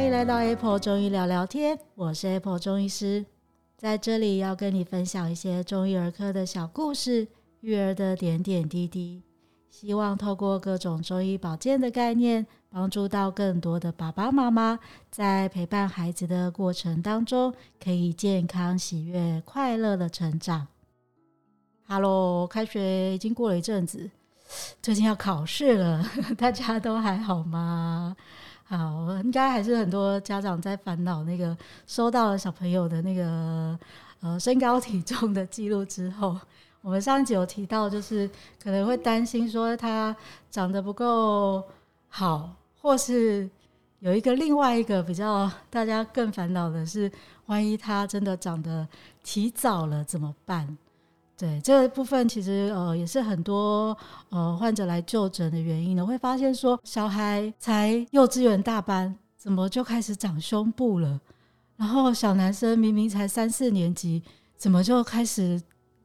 欢迎来到 Apple 中医聊聊天，我是 Apple 中医师，在这里要跟你分享一些中医儿科的小故事，育儿的点点滴滴，希望透过各种中医保健的概念，帮助到更多的爸爸妈妈，在陪伴孩子的过程当中，可以健康、喜悦、快乐的成长。Hello，开学已经过了一阵子，最近要考试了，大家都还好吗？好，应该还是很多家长在烦恼那个收到了小朋友的那个呃身高体重的记录之后，我们上一集有提到，就是可能会担心说他长得不够好，或是有一个另外一个比较大家更烦恼的是，万一他真的长得提早了怎么办？对，这个部分其实呃也是很多呃患者来就诊的原因呢，会发现说小孩才幼稚园大班，怎么就开始长胸部了？然后小男生明明才三四年级，怎么就开始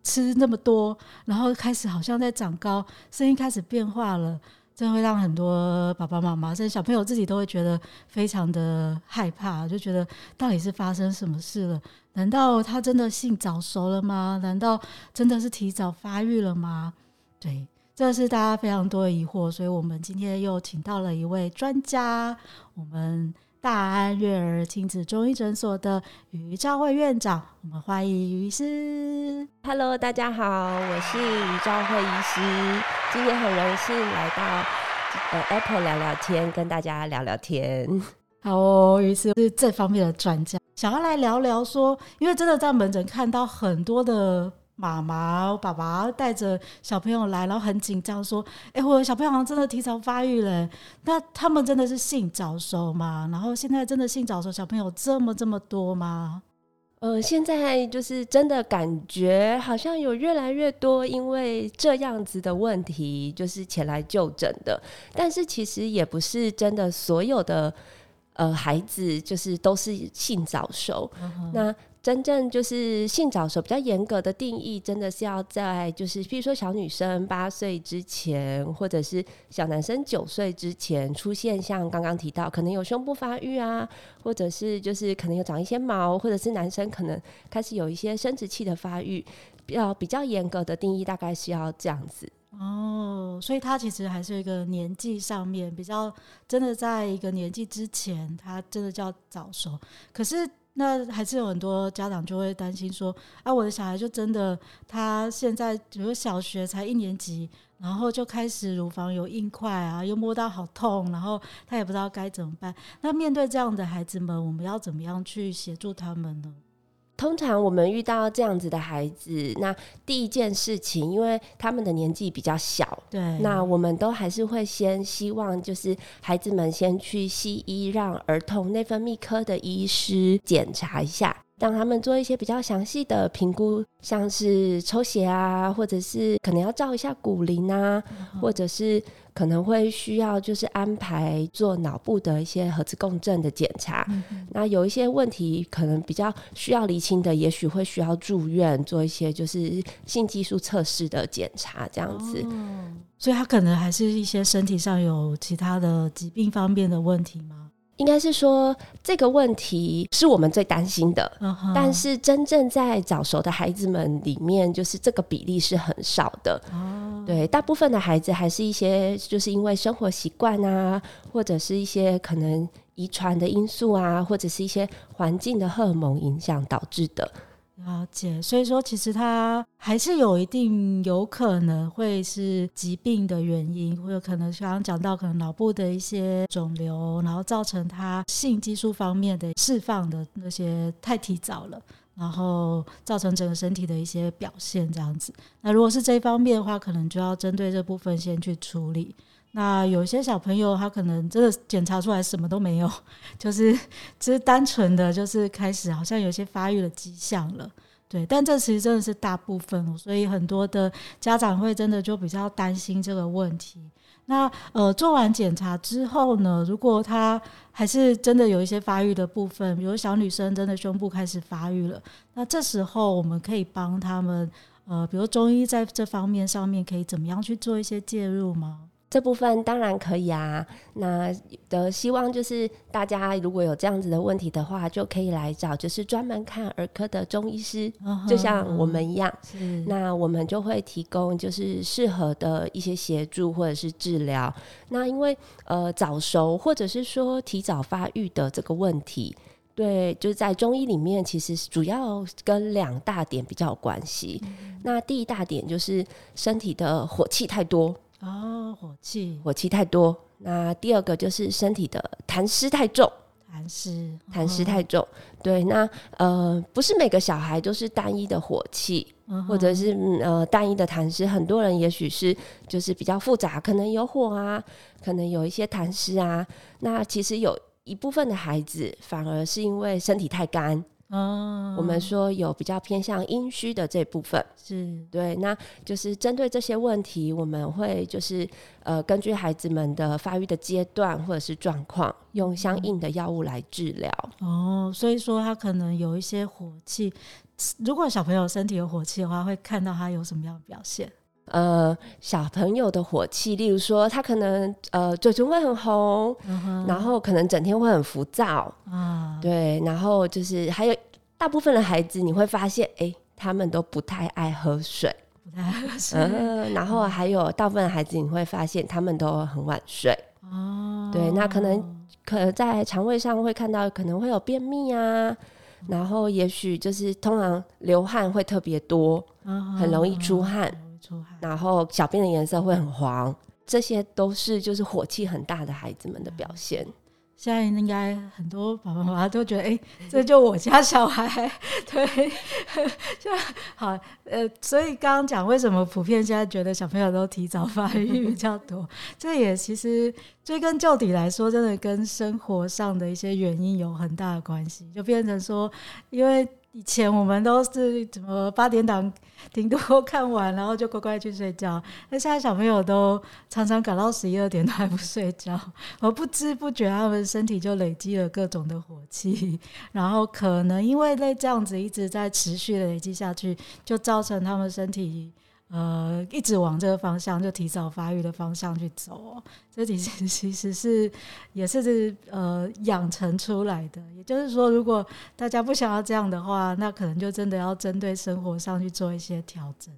吃那么多？然后开始好像在长高，声音开始变化了。这会让很多爸爸妈妈甚至小朋友自己都会觉得非常的害怕，就觉得到底是发生什么事了？难道他真的性早熟了吗？难道真的是提早发育了吗？对，这是大家非常多的疑惑，所以我们今天又请到了一位专家，我们。大安月儿亲子中医诊所的于兆惠院长，我们欢迎于医师。Hello，大家好，我是于兆惠医师。今天很荣幸来到呃 Apple 聊聊天，跟大家聊聊天。哦，于是是这方面的专家，想要来聊聊说，因为真的在门诊看到很多的。妈妈、爸爸带着小朋友来，然后很紧张，说：“哎、我的小朋友好像真的提早发育了。那他们真的是性早熟吗？然后现在真的性早熟小朋友这么这么多吗？”呃，现在就是真的感觉好像有越来越多因为这样子的问题，就是前来就诊的。但是其实也不是真的所有的呃孩子就是都是性早熟。嗯、那真正就是性早熟比较严格的定义，真的是要在就是，譬如说小女生八岁之前，或者是小男生九岁之前出现，像刚刚提到可能有胸部发育啊，或者是就是可能有长一些毛，或者是男生可能开始有一些生殖器的发育，要比较严格的定义，大概是要这样子。哦，所以他其实还是一个年纪上面比较真的在一个年纪之前，他真的叫早熟，可是。那还是有很多家长就会担心说，啊，我的小孩就真的，他现在比如小学才一年级，然后就开始乳房有硬块啊，又摸到好痛，然后他也不知道该怎么办。那面对这样的孩子们，我们要怎么样去协助他们呢？通常我们遇到这样子的孩子，那第一件事情，因为他们的年纪比较小，对，那我们都还是会先希望，就是孩子们先去西医，让儿童内分泌科的医师检查一下。让他们做一些比较详细的评估，像是抽血啊，或者是可能要照一下骨龄啊，嗯、或者是可能会需要就是安排做脑部的一些核磁共振的检查。嗯、那有一些问题可能比较需要厘清的，也许会需要住院做一些就是性激素测试的检查，这样子。哦。所以他可能还是一些身体上有其他的疾病方面的问题吗？应该是说，这个问题是我们最担心的，uh huh. 但是真正在早熟的孩子们里面，就是这个比例是很少的。Uh huh. 对，大部分的孩子还是一些就是因为生活习惯啊，或者是一些可能遗传的因素啊，或者是一些环境的荷尔蒙影响导致的。了解，所以说其实他还是有一定有可能会是疾病的原因，或者可能刚刚讲到可能脑部的一些肿瘤，然后造成他性激素方面的释放的那些太提早了，然后造成整个身体的一些表现这样子。那如果是这方面的话，可能就要针对这部分先去处理。那有些小朋友他可能真的检查出来什么都没有，就是只是单纯的就是开始好像有些发育的迹象了，对，但这其实真的是大部分，所以很多的家长会真的就比较担心这个问题。那呃做完检查之后呢，如果他还是真的有一些发育的部分，比如小女生真的胸部开始发育了，那这时候我们可以帮他们呃，比如中医在这方面上面可以怎么样去做一些介入吗？这部分当然可以啊。那的希望就是大家如果有这样子的问题的话，就可以来找就是专门看儿科的中医师，哦、就像我们一样。那我们就会提供就是适合的一些协助或者是治疗。那因为呃早熟或者是说提早发育的这个问题。对，就是在中医里面，其实主要跟两大点比较有关系。嗯、那第一大点就是身体的火气太多哦，火气火气太多。那第二个就是身体的痰湿太重，痰湿痰湿太重。对，那呃，不是每个小孩都是单一的火气，嗯、或者是呃单一的痰湿。很多人也许是就是比较复杂，可能有火啊，可能有一些痰湿啊。那其实有。一部分的孩子反而是因为身体太干，哦，我们说有比较偏向阴虚的这部分，是对，那就是针对这些问题，我们会就是呃根据孩子们的发育的阶段或者是状况，用相应的药物来治疗。哦，所以说他可能有一些火气，如果小朋友身体有火气的话，会看到他有什么样的表现？呃，小朋友的火气，例如说他可能呃嘴唇会很红，然后可能整天会很浮躁。啊，对，然后就是还有大部分的孩子，你会发现，哎，他们都不太爱喝水，不太爱喝水，嗯，然后还有大部分的孩子，你会发现他们都很晚睡，哦，对，那可能可能在肠胃上会看到可能会有便秘啊，嗯、然后也许就是通常流汗会特别多，很容易出汗。然后小便的颜色会很黄，这些都是就是火气很大的孩子们的表现。现在应该很多爸爸妈妈都觉得，哎，这就我家小孩，对，就好，呃，所以刚刚讲为什么普遍现在觉得小朋友都提早发育比较多，这也其实追根究底来说，真的跟生活上的一些原因有很大的关系，就变成说，因为。以前我们都是怎么八点档顶多看完，然后就乖乖去睡觉。那现在小朋友都常常搞到十一二点都还不睡觉，而不知不觉他们身体就累积了各种的火气，然后可能因为那这样子一直在持续的累积下去，就造成他们身体。呃，一直往这个方向，就提早发育的方向去走哦，这其实 其实是也是呃养成出来的。也就是说，如果大家不想要这样的话，那可能就真的要针对生活上去做一些调整。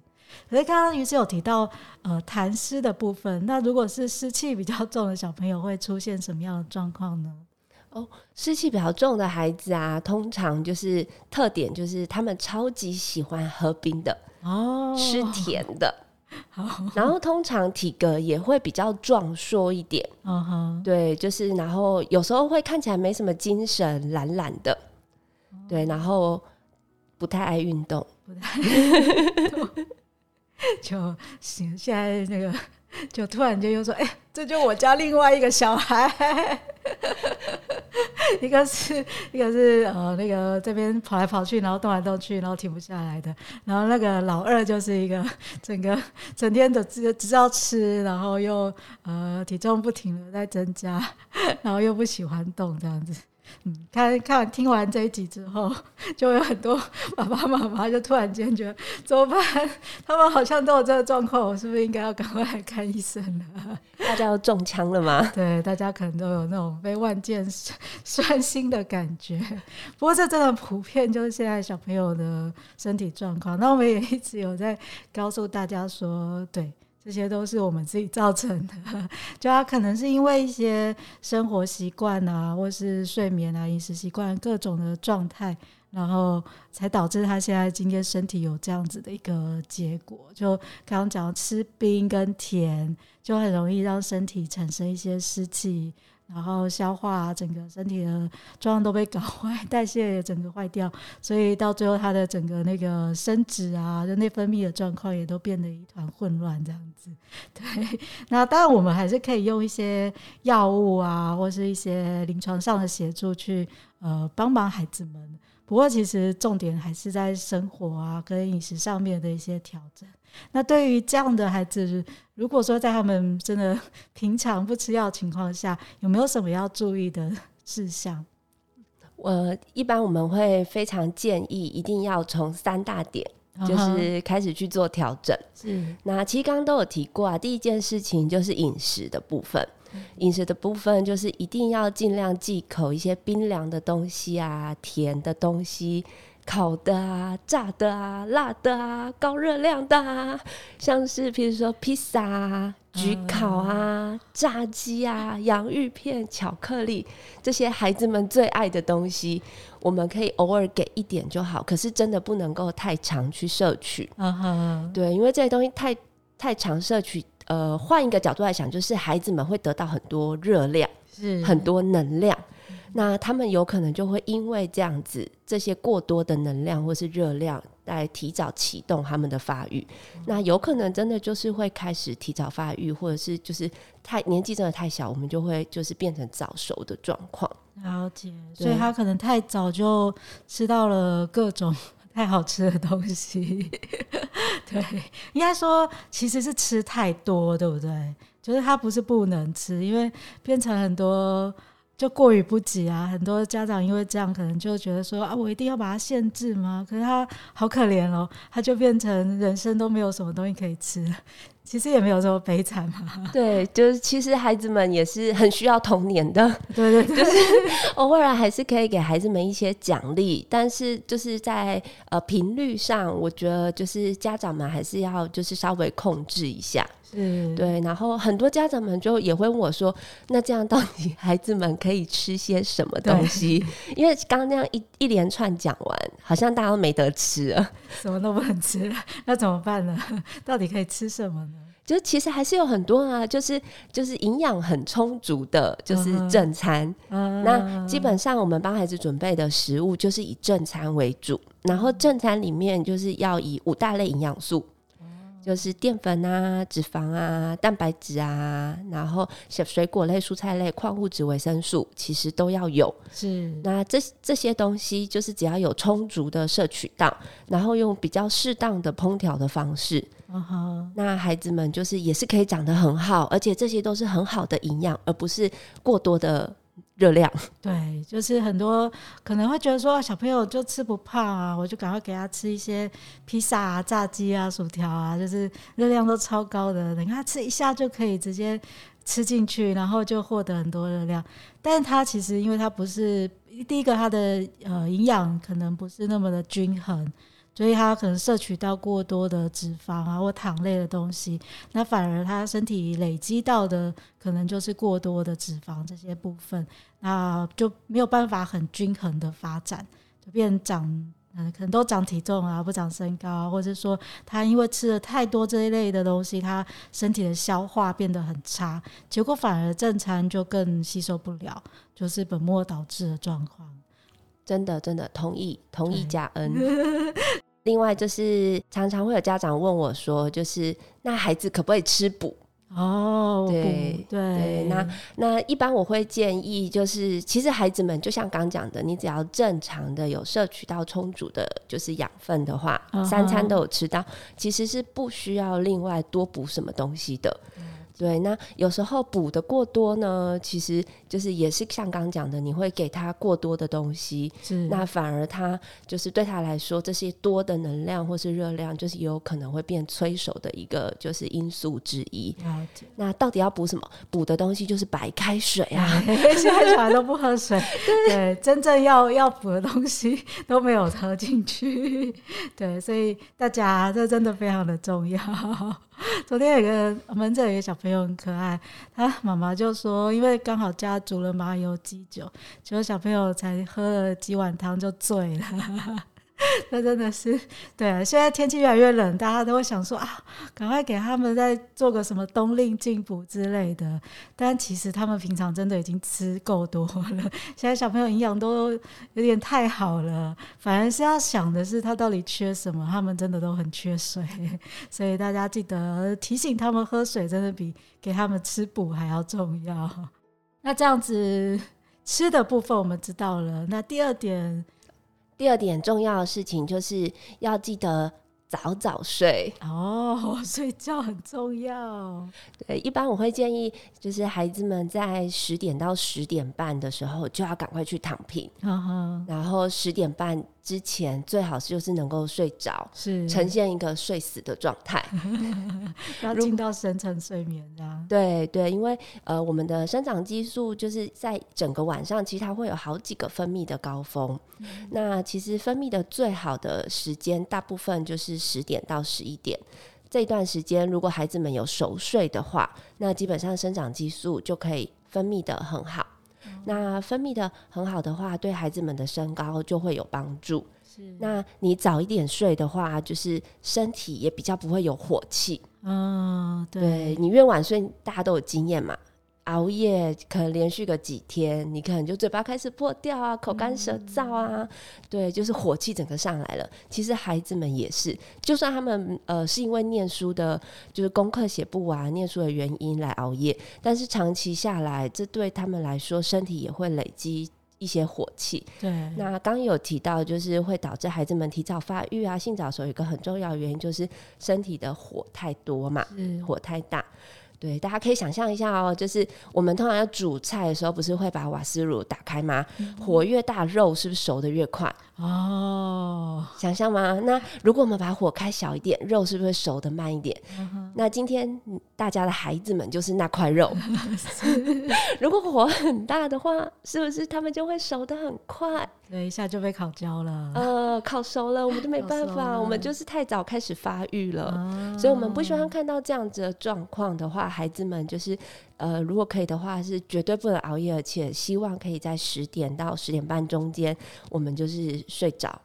可是刚刚于是有提到呃痰湿的部分，那如果是湿气比较重的小朋友，会出现什么样的状况呢？哦，湿气比较重的孩子啊，通常就是特点就是他们超级喜欢喝冰的。哦，吃甜的，好，然后通常体格也会比较壮硕一点，嗯哼，对，就是然后有时候会看起来没什么精神，懒懒的，对，然后不太爱运动，不太爱运动，就行。现在那个，就突然间又说，哎、欸，这就我家另外一个小孩。一个是一个是呃那个这边跑来跑去，然后动来动去，然后停不下来的。然后那个老二就是一个整个整天都只只知道吃，然后又呃体重不停的在增加，然后又不喜欢动这样子。嗯，看看听完这一集之后，就有很多爸爸妈妈就突然间觉得怎么办？他们好像都有这个状况，我是不是应该要赶快来看医生呢？大家都中枪了吗？对，大家可能都有那种被万箭 穿心的感觉。不过这真的普遍，就是现在小朋友的身体状况。那我们也一直有在告诉大家说，对。这些都是我们自己造成的，就他可能是因为一些生活习惯啊，或是睡眠啊、饮食习惯各种的状态，然后才导致他现在今天身体有这样子的一个结果。就刚刚讲吃冰跟甜，就很容易让身体产生一些湿气。然后消化啊，整个身体的状况都被搞坏，代谢也整个坏掉，所以到最后他的整个那个生殖啊，就内分泌的状况也都变得一团混乱这样子。对，那当然我们还是可以用一些药物啊，或是一些临床上的协助去呃帮忙孩子们。不过其实重点还是在生活啊跟饮食上面的一些调整。那对于这样的孩子，如果说在他们真的 平常不吃药情况下，有没有什么要注意的事项？我一般我们会非常建议，一定要从三大点就是开始去做调整。是，那其实刚刚都有提过啊，第一件事情就是饮食的部分。饮食的部分就是一定要尽量忌口一些冰凉的东西啊，甜的东西。烤的啊，炸的啊，辣的啊，高热量的啊，像是譬如说披萨啊、焗烤啊、嗯、炸鸡啊、洋芋片、巧克力这些孩子们最爱的东西，我们可以偶尔给一点就好。可是真的不能够太常去摄取。对，因为这些东西太太常摄取，呃，换一个角度来想，就是孩子们会得到很多热量，是很多能量。那他们有可能就会因为这样子，这些过多的能量或是热量来提早启动他们的发育。嗯、那有可能真的就是会开始提早发育，或者是就是太年纪真的太小，我们就会就是变成早熟的状况。了解，所以他可能太早就吃到了各种太好吃的东西。对，应该说其实是吃太多，对不对？就是他不是不能吃，因为变成很多。就过于不及啊！很多家长因为这样，可能就觉得说啊，我一定要把它限制吗？可是他好可怜哦，他就变成人生都没有什么东西可以吃。其实也没有这么悲惨嘛。对，就是其实孩子们也是很需要童年的。对对对，就是偶尔还是可以给孩子们一些奖励，但是就是在呃频率上，我觉得就是家长们还是要就是稍微控制一下。嗯，对，然后很多家长们就也会问我说：“那这样到底孩子们可以吃些什么东西？” 因为刚刚那样一一连串讲完，好像大家都没得吃了，什么都不能吃了，那怎么办呢？到底可以吃什么呢？就其实还是有很多啊，就是就是营养很充足的，就是正餐。嗯、那基本上我们帮孩子准备的食物就是以正餐为主，然后正餐里面就是要以五大类营养素。就是淀粉啊、脂肪啊、蛋白质啊，然后水水果类、蔬菜类、矿物质、维生素，其实都要有。是，那这这些东西就是只要有充足的摄取到，然后用比较适当的烹调的方式，那孩子们就是也是可以长得很好，而且这些都是很好的营养，而不是过多的。热量 对，就是很多可能会觉得说小朋友就吃不胖啊，我就赶快给他吃一些披萨啊、炸鸡啊、薯条啊，就是热量都超高的，等他吃一下就可以直接吃进去，然后就获得很多热量。但是他其实因为他不是第一个，他的呃营养可能不是那么的均衡。所以他可能摄取到过多的脂肪啊或糖类的东西，那反而他身体累积到的可能就是过多的脂肪这些部分，那就没有办法很均衡的发展，就变长嗯可能都长体重啊不长身高，啊或者说他因为吃了太多这一类的东西，他身体的消化变得很差，结果反而正餐就更吸收不了，就是本末倒置的状况。真的真的同意同意加 N。另外就是常常会有家长问我说，就是那孩子可不可以吃补？哦，对对，对，那那一般我会建议，就是其实孩子们就像刚讲的，你只要正常的有摄取到充足的，就是养分的话，嗯、三餐都有吃到，其实是不需要另外多补什么东西的。对，那有时候补的过多呢，其实就是也是像刚讲的，你会给他过多的东西，是那反而他就是对他来说，这些多的能量或是热量，就是有可能会变催熟的一个就是因素之一。那到底要补什么？补的东西就是白开水啊，现在小孩都不喝水，对，对，真正要要补的东西 都没有喝进去，对，所以大家这真的非常的重要。昨天有个门诊有个小朋友很可爱，他妈妈就说，因为刚好家煮了麻油鸡酒，结果小朋友才喝了几碗汤就醉了。那真的是对啊！现在天气越来越冷，大家都会想说啊，赶快给他们再做个什么冬令进补之类的。但其实他们平常真的已经吃够多了。现在小朋友营养都有点太好了，反而是要想的是他到底缺什么。他们真的都很缺水，所以大家记得提醒他们喝水，真的比给他们吃补还要重要。那这样子吃的部分我们知道了，那第二点。第二点重要的事情就是要记得早早睡哦，睡觉很重要。对，一般我会建议，就是孩子们在十点到十点半的时候就要赶快去躺平，uh huh. 然后十点半之前，最好是就是能够睡着，是呈现一个睡死的状态，要进到深层睡眠这样。对对，因为呃，我们的生长激素就是在整个晚上，其实它会有好几个分泌的高峰。嗯、那其实分泌的最好的时间，大部分就是十点到十一点。这段时间，如果孩子们有熟睡的话，那基本上生长激素就可以分泌的很好。嗯、那分泌的很好的话，对孩子们的身高就会有帮助。是，那你早一点睡的话，就是身体也比较不会有火气。嗯，对，对，你越晚睡，大家都有经验嘛。熬夜可能连续个几天，你可能就嘴巴开始破掉啊，口干舌燥啊，嗯、对，就是火气整个上来了。其实孩子们也是，就算他们呃是因为念书的，就是功课写不完、念书的原因来熬夜，但是长期下来，这对他们来说身体也会累积一些火气。对，那刚有提到，就是会导致孩子们提早发育啊，性早熟有一个很重要的原因就是身体的火太多嘛，是火太大。对，大家可以想象一下哦，就是我们通常要煮菜的时候，不是会把瓦斯炉打开吗？嗯、火越大，肉是不是熟得越快？哦，想象吗？那如果我们把火开小一点，肉是不是会熟得慢一点？嗯、哼那今天大家的孩子们就是那块肉。如果火很大的话，是不是他们就会熟得很快？对，一下就被烤焦了。呃，烤熟了，我们都没办法，我们就是太早开始发育了，哦、所以我们不喜欢看到这样子的状况的话，孩子们就是。呃，如果可以的话，是绝对不能熬夜，而且希望可以在十点到十点半中间，我们就是睡着。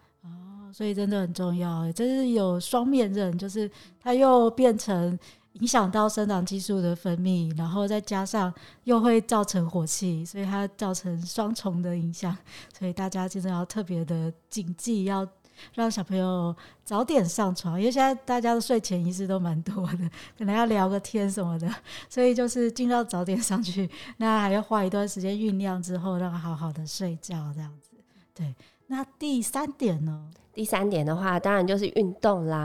所以真的很重要，这是有双面刃，就是它又变成影响到生长激素的分泌，然后再加上又会造成火气，所以它造成双重的影响，所以大家真的要特别的谨记，要。让小朋友早点上床，因为现在大家的睡前仪式都蛮多的，可能要聊个天什么的，所以就是尽量早点上去。那还要花一段时间酝酿之后，让他好好的睡觉，这样子。对，那第三点呢？第三点的话，当然就是运动啦。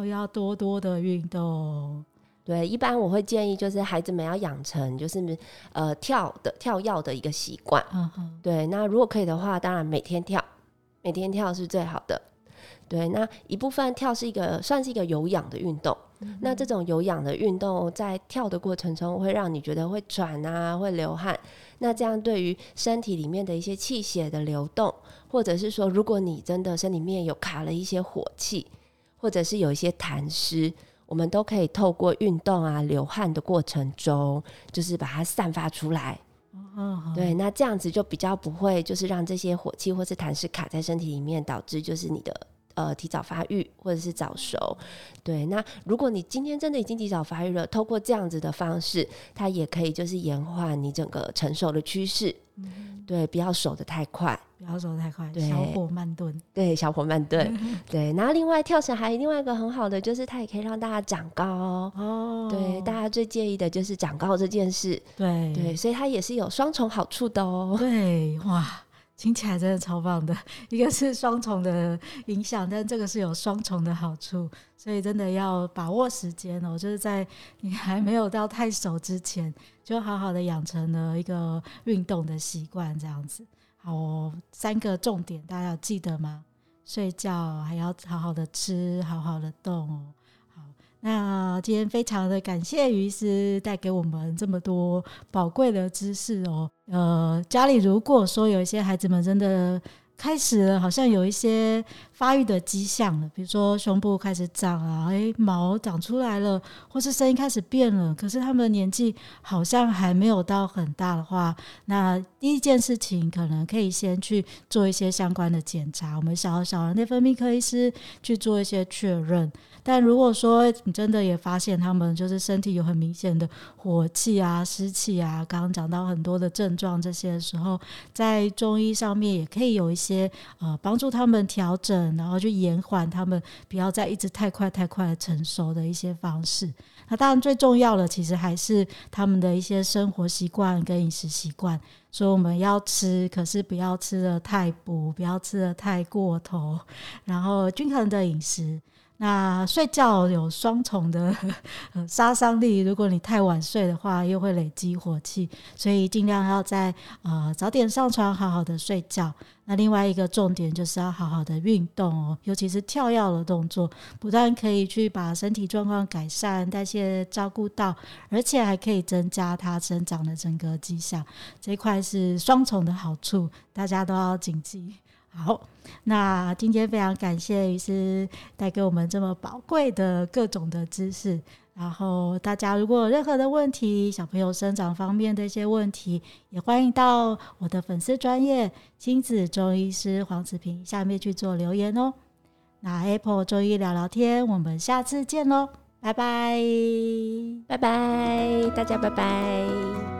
哦，要多多的运动。对，一般我会建议就是孩子们要养成就是呃跳的跳跃的一个习惯。嗯哼。对，那如果可以的话，当然每天跳。每天跳是最好的，对。那一部分跳是一个算是一个有氧的运动。嗯、那这种有氧的运动在跳的过程中会让你觉得会喘啊，会流汗。那这样对于身体里面的一些气血的流动，或者是说，如果你真的身里面有卡了一些火气，或者是有一些痰湿，我们都可以透过运动啊，流汗的过程中，就是把它散发出来。嗯，对，那这样子就比较不会，就是让这些火气或是痰湿卡在身体里面，导致就是你的呃提早发育或者是早熟。对，那如果你今天真的已经提早发育了，透过这样子的方式，它也可以就是延缓你整个成熟的趋势。嗯，对，不要熟得太快，不要熟得太快，对，小火慢炖，对，小火慢炖，对。然后另外跳绳还有另外一个很好的，就是它也可以让大家长高哦。对，大家最介意的就是长高这件事，对对，所以它也是有双重好处的哦。对，哇。听起来真的超棒的，一个是双重的影响，但这个是有双重的好处，所以真的要把握时间哦，就是在你还没有到太熟之前，就好好的养成了一个运动的习惯，这样子。好，三个重点大家要记得吗？睡觉还要好好的吃，好好的动哦。那今天非常的感谢于医师带给我们这么多宝贵的知识哦。呃，家里如果说有一些孩子们真的开始了，好像有一些发育的迹象了，比如说胸部开始长啊，诶，毛长出来了，或是声音开始变了，可是他们的年纪好像还没有到很大的话，那第一件事情可能可以先去做一些相关的检查，我们小小儿内分泌科医师去做一些确认。但如果说你真的也发现他们就是身体有很明显的火气啊、湿气啊，刚刚讲到很多的症状这些时候，在中医上面也可以有一些呃帮助他们调整，然后去延缓他们不要再一直太快太快的成熟的一些方式。那当然最重要的其实还是他们的一些生活习惯跟饮食习惯。所以我们要吃，可是不要吃得太补，不要吃得太过头，然后均衡的饮食。那睡觉有双重的 杀伤力，如果你太晚睡的话，又会累积火气，所以尽量要在呃早点上床，好好的睡觉。那另外一个重点就是要好好的运动哦，尤其是跳跃的动作，不但可以去把身体状况改善、代谢照顾到，而且还可以增加它生长的整个迹象，这块是双重的好处，大家都要谨记。好，那今天非常感谢医师带给我们这么宝贵的各种的知识。然后大家如果有任何的问题，小朋友生长方面的一些问题，也欢迎到我的粉丝专业亲子中医师黄子平下面去做留言哦。那 Apple 中医聊聊天，我们下次见喽，拜拜，拜拜，大家拜拜。